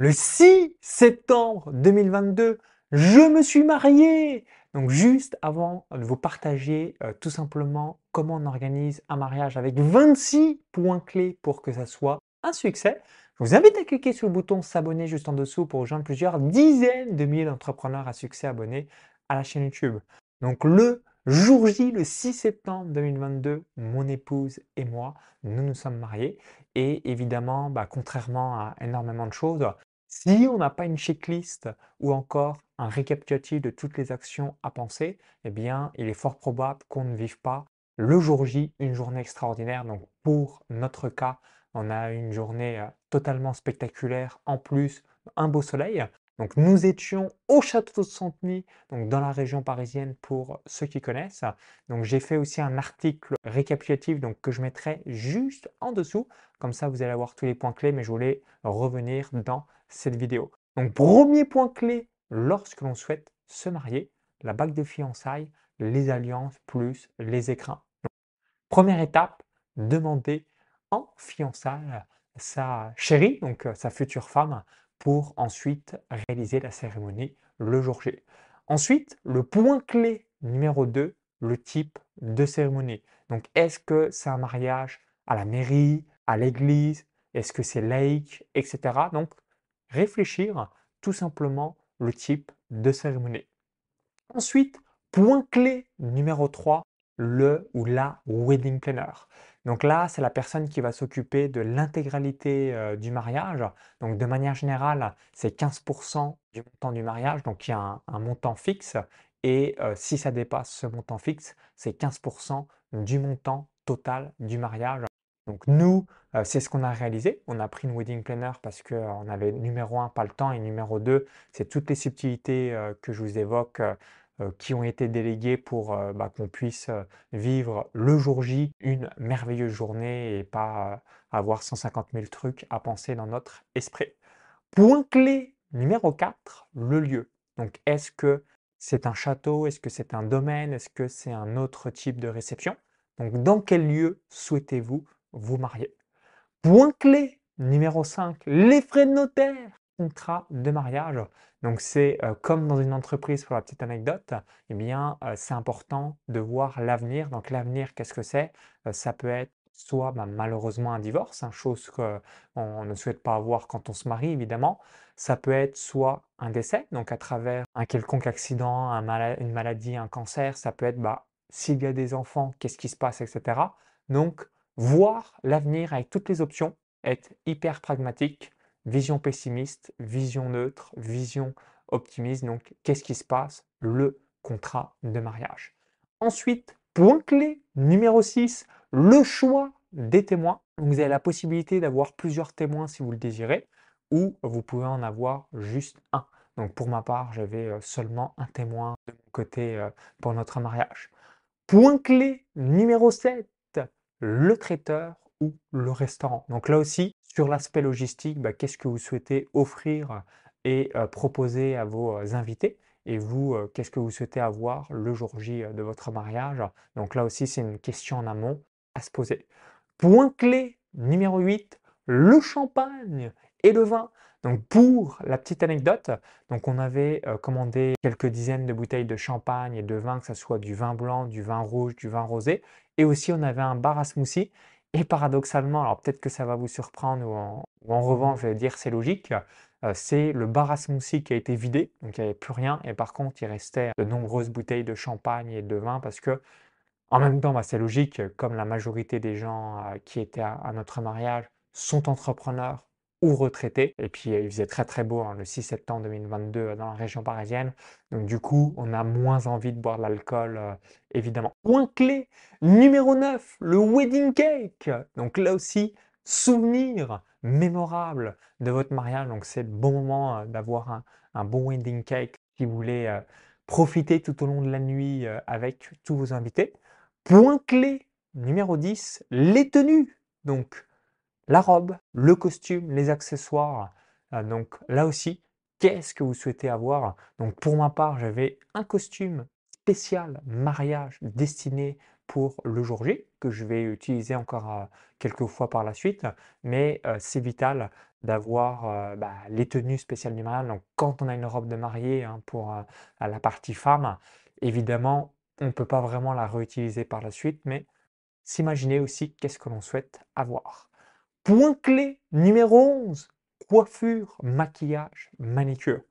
Le 6 septembre 2022, je me suis marié. Donc juste avant de vous partager euh, tout simplement comment on organise un mariage avec 26 points clés pour que ça soit un succès, je vous invite à cliquer sur le bouton s'abonner juste en dessous pour rejoindre plusieurs dizaines de milliers d'entrepreneurs à succès abonnés à la chaîne YouTube. Donc le jour J, le 6 septembre 2022, mon épouse et moi, nous nous sommes mariés. Et évidemment, bah, contrairement à énormément de choses, si on n'a pas une checklist ou encore un récapitulatif de toutes les actions à penser, eh bien, il est fort probable qu'on ne vive pas le jour J une journée extraordinaire. Donc, pour notre cas, on a une journée euh, totalement spectaculaire, en plus un beau soleil. Donc, nous étions au château de Santeny, donc dans la région parisienne pour ceux qui connaissent. Donc, j'ai fait aussi un article récapitulatif donc, que je mettrai juste en dessous. Comme ça, vous allez avoir tous les points clés, mais je voulais revenir dans cette vidéo. Donc, premier point clé lorsque l'on souhaite se marier, la bague de fiançailles, les alliances plus les écrins. première étape, demander en fiançailles sa chérie, donc sa future femme, pour ensuite réaliser la cérémonie le jour J. Ensuite, le point clé numéro 2, le type de cérémonie. Donc, est-ce que c'est un mariage à la mairie, à l'église, est-ce que c'est laïque, etc. Donc, réfléchir tout simplement le type de cérémonie. Ensuite, point clé numéro 3, le ou la wedding planner. Donc là, c'est la personne qui va s'occuper de l'intégralité euh, du mariage. Donc de manière générale, c'est 15% du montant du mariage, donc il y a un, montant fixe. Et euh, si ça dépasse ce montant fixe, c'est 15% du montant total du mariage. Donc nous, euh, c'est ce qu'on a réalisé. On a pris une wedding planner parce qu'on avait numéro un, pas le temps, et numéro deux, c'est toutes les subtilités que je vous évoque qui ont été déléguées pour bah, qu'on puisse vivre le jour J une merveilleuse journée et pas avoir 150 000 trucs à penser dans notre esprit. Point clé numéro 4, le lieu. Donc est-ce que c'est un château, est-ce que c'est un domaine, est-ce que c'est un autre type de réception? Donc dans quel lieu souhaitez-vous vous marier? Point clé numéro 5, les frais de notaire, contrat de mariage. Donc c'est euh, comme dans une entreprise pour la petite anecdote, eh bien euh, c'est important de voir l'avenir. Donc l'avenir, qu'est-ce que c'est? Euh, Ça peut être soit bah, malheureusement un divorce, hein, chose qu'on ne souhaite pas avoir quand on se marie évidemment. Ça peut être soit un décès, donc à travers un quelconque accident, une maladie, un cancer. Ça peut être bah, s'il y a des enfants, qu'est-ce qui se passe, etc. Donc voir l'avenir avec toutes les options, être hyper pragmatique, vision pessimiste, vision neutre, vision optimiste. Donc, qu'est-ce qui se passe? Le contrat de mariage. Ensuite, point clé numéro 6, le choix des témoins. vous avez la possibilité d'avoir plusieurs témoins si vous le désirez, ou vous pouvez en avoir juste un. Donc pour ma part, j'avais euh, seulement un témoin de mon côté euh, pour notre mariage. Point clé numéro 7, le traiteur ou le restaurant. Donc là aussi, sur l'aspect logistique, bah, qu'est-ce que vous souhaitez offrir et euh, proposer à vos euh, invités? Et vous, euh, qu'est-ce que vous souhaitez avoir le jour J de votre mariage? Donc là aussi, c'est une question en amont à se poser. Point clé numéro 8, le champagne et le vin. Donc pour la petite anecdote, donc on avait commandé quelques dizaines de bouteilles de champagne et de vin, que ce soit du vin blanc, du vin rouge, du vin rosé, et aussi, on avait un bar à smoothie. Et paradoxalement, alors peut-être que ça va vous surprendre, ou en, revanche, je vais dire c'est logique, euh, c'est le bar à qui a été vidé, donc il n'y avait plus rien. Et par contre, il restait de nombreuses bouteilles de champagne et de vin parce que, en même temps, bah, c'est logique, comme la majorité des gens euh, qui étaient à notre mariage sont entrepreneurs, ou retraités. Et puis il faisait très très beau hein, le 6 septembre 2022 euh, dans la région parisienne. Donc du coup, on a moins envie de boire l'alcool, euh, évidemment. Point clé numéro 9, le wedding cake. Donc là aussi, souvenir mémorable de votre mariage. Donc c'est le bon moment euh, d'avoir un, un, bon wedding cake si vous voulez profiter tout au long de la nuit avec tous vos invités. Point clé numéro 10, les tenues. Donc la robe, le costume, les accessoires. Euh, donc là aussi, qu'est-ce que vous souhaitez avoir? Donc pour ma part, j'avais un costume spécial mariage destiné pour le jour J, que je vais utiliser encore euh, quelques fois par la suite, mais euh, c'est vital d'avoir bah, les tenues spéciales du mariage. Donc quand on a une robe de mariée hein, pour la partie femme, évidemment, on ne peut pas vraiment la réutiliser par la suite, mais s'imaginer aussi qu'est-ce que l'on souhaite avoir. Point clé numéro 11, coiffure, maquillage, manicure.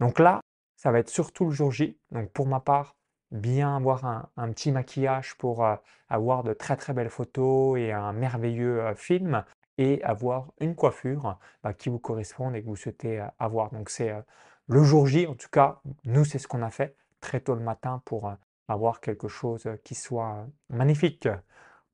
Donc là, ça va être surtout le jour J. Donc pour ma part, bien avoir un, petit maquillage pour euh, avoir de très très belles photos et un merveilleux euh, film et avoir une coiffure bah, qui vous corresponde et que vous souhaitez euh, avoir. Donc c'est le jour J, en tout cas, nous c'est ce qu'on a fait très tôt le matin pour avoir quelque chose qui soit magnifique.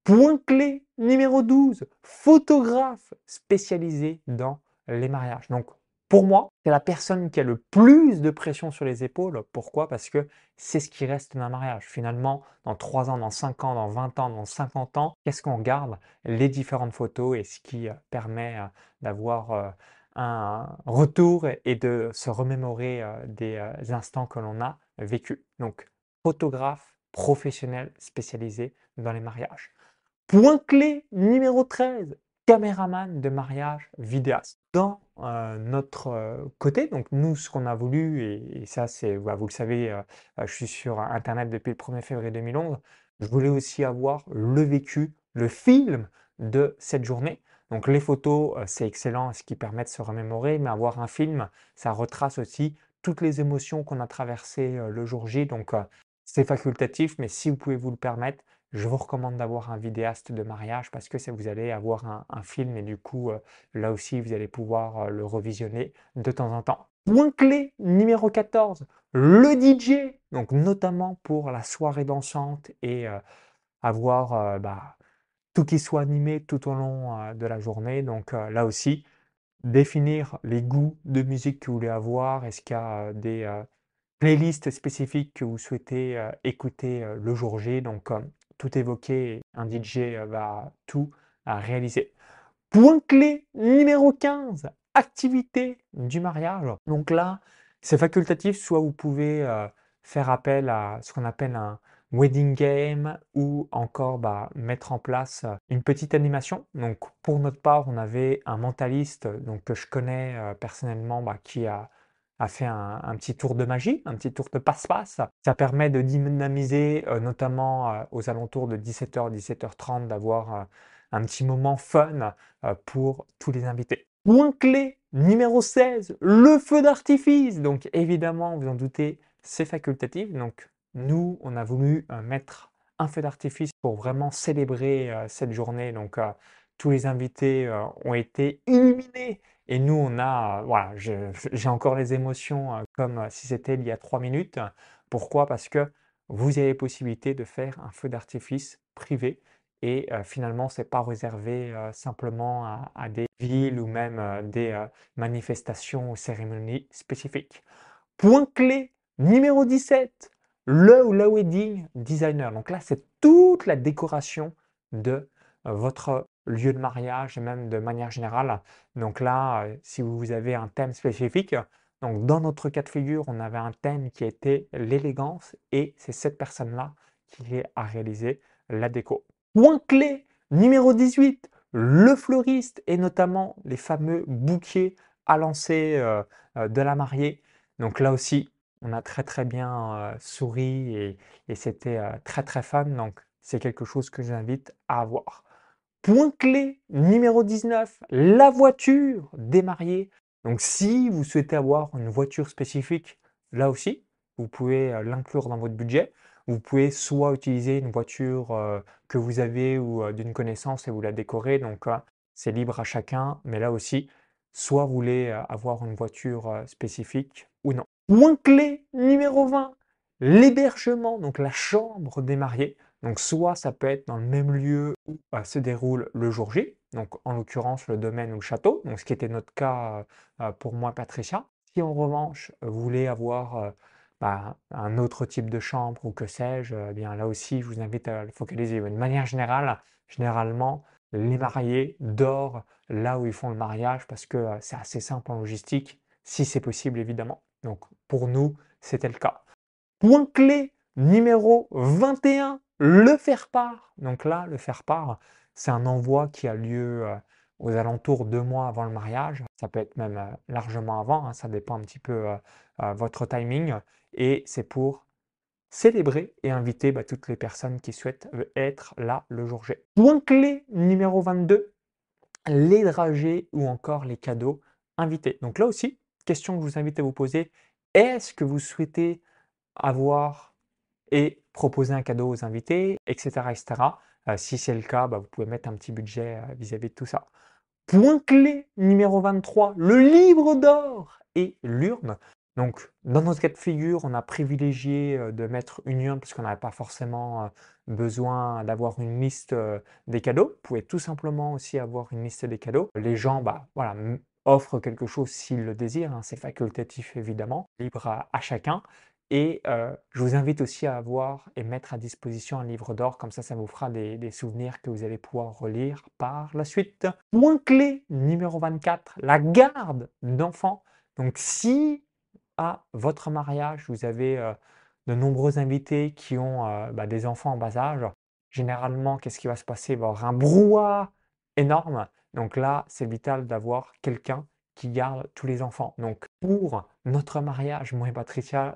Point clé numéro 12, photographe spécialisé dans les mariages. Donc pour moi, c'est la personne qui a le plus de pression sur les épaules. Pourquoi? Parce que c'est ce qui reste d'un mariage. Finalement, dans 3 ans, dans 5 ans, dans 20 ans, dans 50 ans, qu'est-ce qu'on regarde Les différentes photos et ce qui euh, permet euh, d'avoir euh, un retour et de se remémorer des instants que l'on a vécus. Donc, photographe professionnel spécialisé dans les mariages. Point clé numéro 13, caméraman de mariage vidéaste. Dans euh, notre euh, côté, donc nous, ce qu'on a voulu, et, ça, c'est, bah, vous le savez, euh, je suis sur Internet depuis le 1er février 2011, je voulais aussi avoir le vécu, le film de cette journée. Donc les photos, c'est excellent, ce qui permet de se remémorer, mais avoir un film, ça retrace aussi toutes les émotions qu'on a traversées le jour J. Donc c'est facultatif, mais si vous pouvez vous le permettre, je vous recommande d'avoir un vidéaste de mariage parce que vous allez avoir un, film et du coup, euh, là aussi, vous allez pouvoir euh, le revisionner de temps en temps. Point clé numéro 14, le DJ, donc notamment pour la soirée dansante et euh, avoir bah, tout qui soit animé tout au long de la journée. Donc là aussi, définir les goûts de musique que vous voulez avoir. Est-ce qu'il y a des playlists spécifiques que vous souhaitez écouter le jour J? Donc tout évoqué, un DJ euh, va tout réaliser. Point clé numéro 15, activité du mariage. Donc là, c'est facultatif, soit vous pouvez euh, faire appel à ce qu'on appelle un wedding game ou encore bah, mettre en place euh, une petite animation. Donc pour notre part, on avait un mentaliste donc, que je connais personnellement bah, qui a a fait un, petit tour de magie, un petit tour de passe-passe. Ça permet de dynamiser, euh, notamment euh, aux alentours de 17h, 17h30, d'avoir euh, un petit moment fun pour tous les invités. Point clé numéro 16, le feu d'artifice. Donc évidemment, vous en doutez, c'est facultatif. Donc nous, on a voulu mettre un feu d'artifice pour vraiment célébrer cette journée. Tous les invités ont été illuminés et nous, on a, voilà, j'ai encore les émotions euh, comme euh, si c'était il y a trois minutes. Pourquoi? Parce que vous avez possibilité de faire un feu d'artifice privé et euh, finalement, ce n'est pas réservé simplement à, des villes ou même des manifestations ou cérémonies spécifiques. Point clé numéro 17, le ou la wedding designer. Donc là, c'est toute la décoration de votre lieu de mariage et même de manière générale. Donc là, si vous avez un thème spécifique, donc dans notre cas de figure, on avait un thème qui était l'élégance et c'est cette personne-là qui a réalisé la déco. Point clé numéro 18, le fleuriste et notamment les fameux bouquets à lancer de la mariée. Donc là aussi, on a très très bien souri et, et c'était très très fun. Donc c'est quelque chose que j'invite à avoir. Point clé numéro 19, la voiture des mariés. Donc si vous souhaitez avoir une voiture spécifique, là aussi, vous pouvez euh, l'inclure dans votre budget. Vous pouvez soit utiliser une voiture euh, que vous avez ou euh, d'une connaissance et vous la décorer. Donc c'est libre à chacun. Mais là aussi, soit vous voulez avoir une voiture spécifique ou non. Point clé numéro 20, l'hébergement, donc la chambre des mariés. Donc soit ça peut être dans le même lieu où bah, se déroule le jour J, donc en l'occurrence le domaine ou le château, donc ce qui était notre cas euh, pour moi Patricia. Si en revanche vous voulez avoir euh, bah, un autre type de chambre ou que sais-je, bien là aussi je vous invite à le focaliser. De manière générale, généralement les mariés dorment là où ils font le mariage parce que euh, c'est assez simple en logistique, si c'est possible évidemment. Donc pour nous, c'était le cas. Point clé numéro 21, le faire-part. Donc là, le faire-part, c'est un envoi qui a lieu euh, aux alentours deux mois avant le mariage. Ça peut être même euh, largement avant, hein, ça dépend un petit peu euh, votre timing. Et c'est pour célébrer et inviter bah, toutes les personnes qui souhaitent être là le jour J. Point clé numéro 22, les dragées ou encore les cadeaux invités. Donc là aussi, question que je vous invite à vous poser, est-ce que vous souhaitez avoir et proposer un cadeau aux invités, etc. etc. Euh, si c'est le cas, bah, vous pouvez mettre un petit budget euh, vis-à-vis de tout ça. Point clé numéro 23, le livre d'or et l'urne. Donc, dans notre cas de figure, on a privilégié euh, de mettre une urne parce qu'on n'avait pas forcément besoin d'avoir une liste des cadeaux. Vous pouvez tout simplement aussi avoir une liste des cadeaux. Les gens, bah, voilà, offrent quelque chose s'ils le désirent. Hein. c'est facultatif évidemment, libre à chacun. Et je vous invite aussi à avoir et mettre à disposition un livre d'or, comme ça, ça vous fera des, souvenirs que vous allez pouvoir relire par la suite. Point clé numéro 24, la garde d'enfants. Donc si à votre mariage, vous avez de nombreux invités qui ont bah, des enfants en bas âge, généralement, qu'est-ce qui va se passer? Il va y avoir un brouhaha énorme. Donc là, c'est vital d'avoir quelqu'un qui garde tous les enfants. Donc pour notre mariage, moi et Patricia,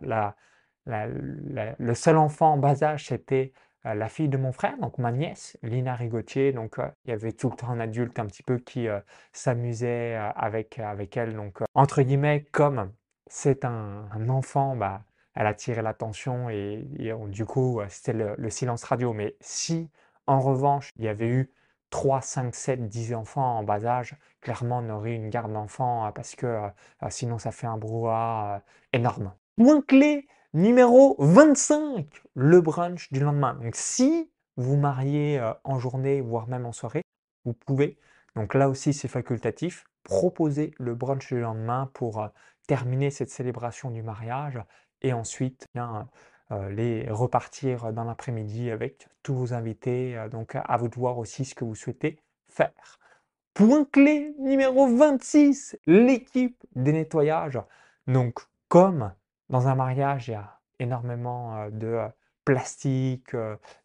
le seul enfant en bas âge, c'était euh, la fille de mon frère, donc ma nièce, Lina Rigotier. Donc euh, il y avait tout le temps un adulte un petit peu qui euh, s'amusait avec, avec elle. Donc entre guillemets, comme c'est un, enfant, bah, elle attirait l'attention et, du coup c'était le silence radio. Mais si en revanche il y avait eu 3, 5, 7, 10 enfants en bas âge, clairement on aurait une garde d'enfants euh, parce que euh, euh, sinon ça fait un brouhaha énorme. Point clé numéro 25, le brunch du lendemain. Donc si vous mariez en journée, voire même en soirée, vous pouvez, donc là aussi c'est facultatif, proposer le brunch du lendemain pour terminer cette célébration du mariage et ensuite bien, euh, les repartir dans l'après-midi avec tous vos invités. Euh, donc à vous de voir aussi ce que vous souhaitez faire. Point clé numéro 26, l'équipe des nettoyages. Donc comme dans un mariage, il y a énormément euh, de plastique,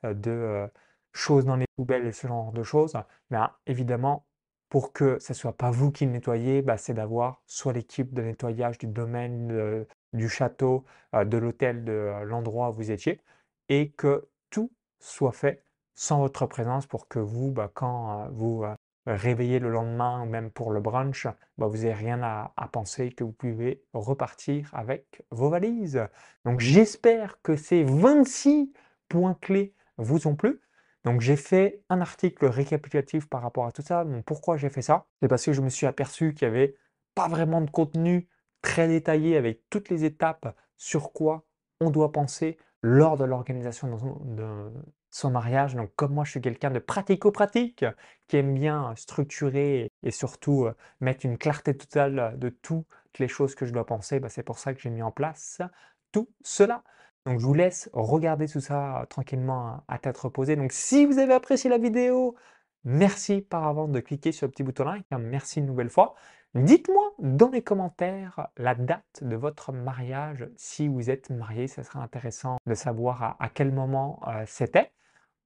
de choses dans les poubelles et ce genre de choses, bien évidemment, pour que ce ne soit pas vous qui le nettoyez, bah, c'est d'avoir soit l'équipe de nettoyage du domaine du château, euh, de l'hôtel, de euh, l'endroit où vous étiez, et que tout soit fait sans votre présence pour que vous, bah, quand euh, vous réveillez le lendemain même pour le brunch, bah, vous n'avez rien à, penser, que vous pouvez repartir avec vos valises. Donc j'espère que ces 26 points clés vous ont plu. Donc j'ai fait un article récapitulatif par rapport à tout ça. Donc pourquoi j'ai fait ça? C'est parce que je me suis aperçu qu'il n'y avait pas vraiment de contenu très détaillé avec toutes les étapes sur quoi on doit penser lors de l'organisation de son mariage. Donc comme moi je suis quelqu'un de pratico-pratique, qui aime bien structurer et surtout euh, mettre une clarté totale de toutes les choses que je dois penser, bah, c'est pour ça que j'ai mis en place tout cela. Donc je vous laisse regarder tout ça tranquillement à tête reposée. Donc si vous avez apprécié la vidéo, merci par avance de cliquer sur le petit bouton like. Merci une nouvelle fois. Dites-moi dans les commentaires la date de votre mariage. Si vous êtes marié, ce serait intéressant de savoir à, quel moment euh, c'était.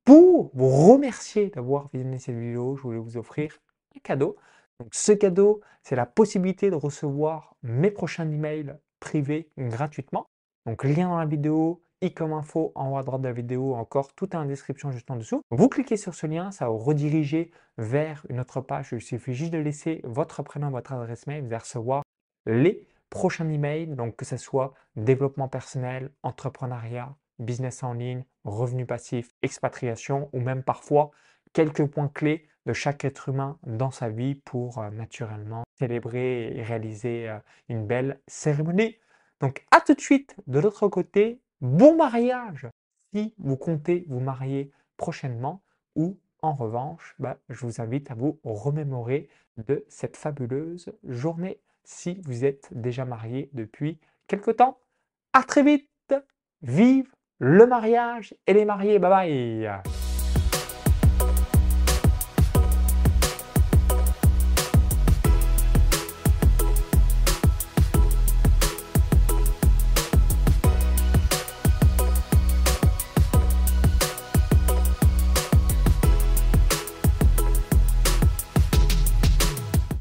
Pour vous remercier d'avoir visionné cette vidéo, je voulais vous offrir un cadeau. Donc ce cadeau, c'est la possibilité de recevoir mes prochains emails privés gratuitement. Donc lien dans la vidéo, i comme info en haut à droite de la vidéo, encore tout est en description juste en dessous. Vous cliquez sur ce lien, ça va vous rediriger vers une autre page. Il suffit juste de laisser votre prénom, votre adresse mail, vous allez recevoir les prochains emails, donc que ce soit développement personnel, entrepreneuriat, business en ligne, revenus passifs, expatriation ou même parfois quelques points clés de chaque être humain dans sa vie pour euh, naturellement célébrer et réaliser euh, une belle cérémonie. Donc à tout de suite de l'autre côté Bon mariage si vous comptez vous marier prochainement ou en revanche, bah, je vous invite à vous remémorer de cette fabuleuse journée si vous êtes déjà marié depuis quelque temps. À très vite, vive le mariage et les mariés, bye bye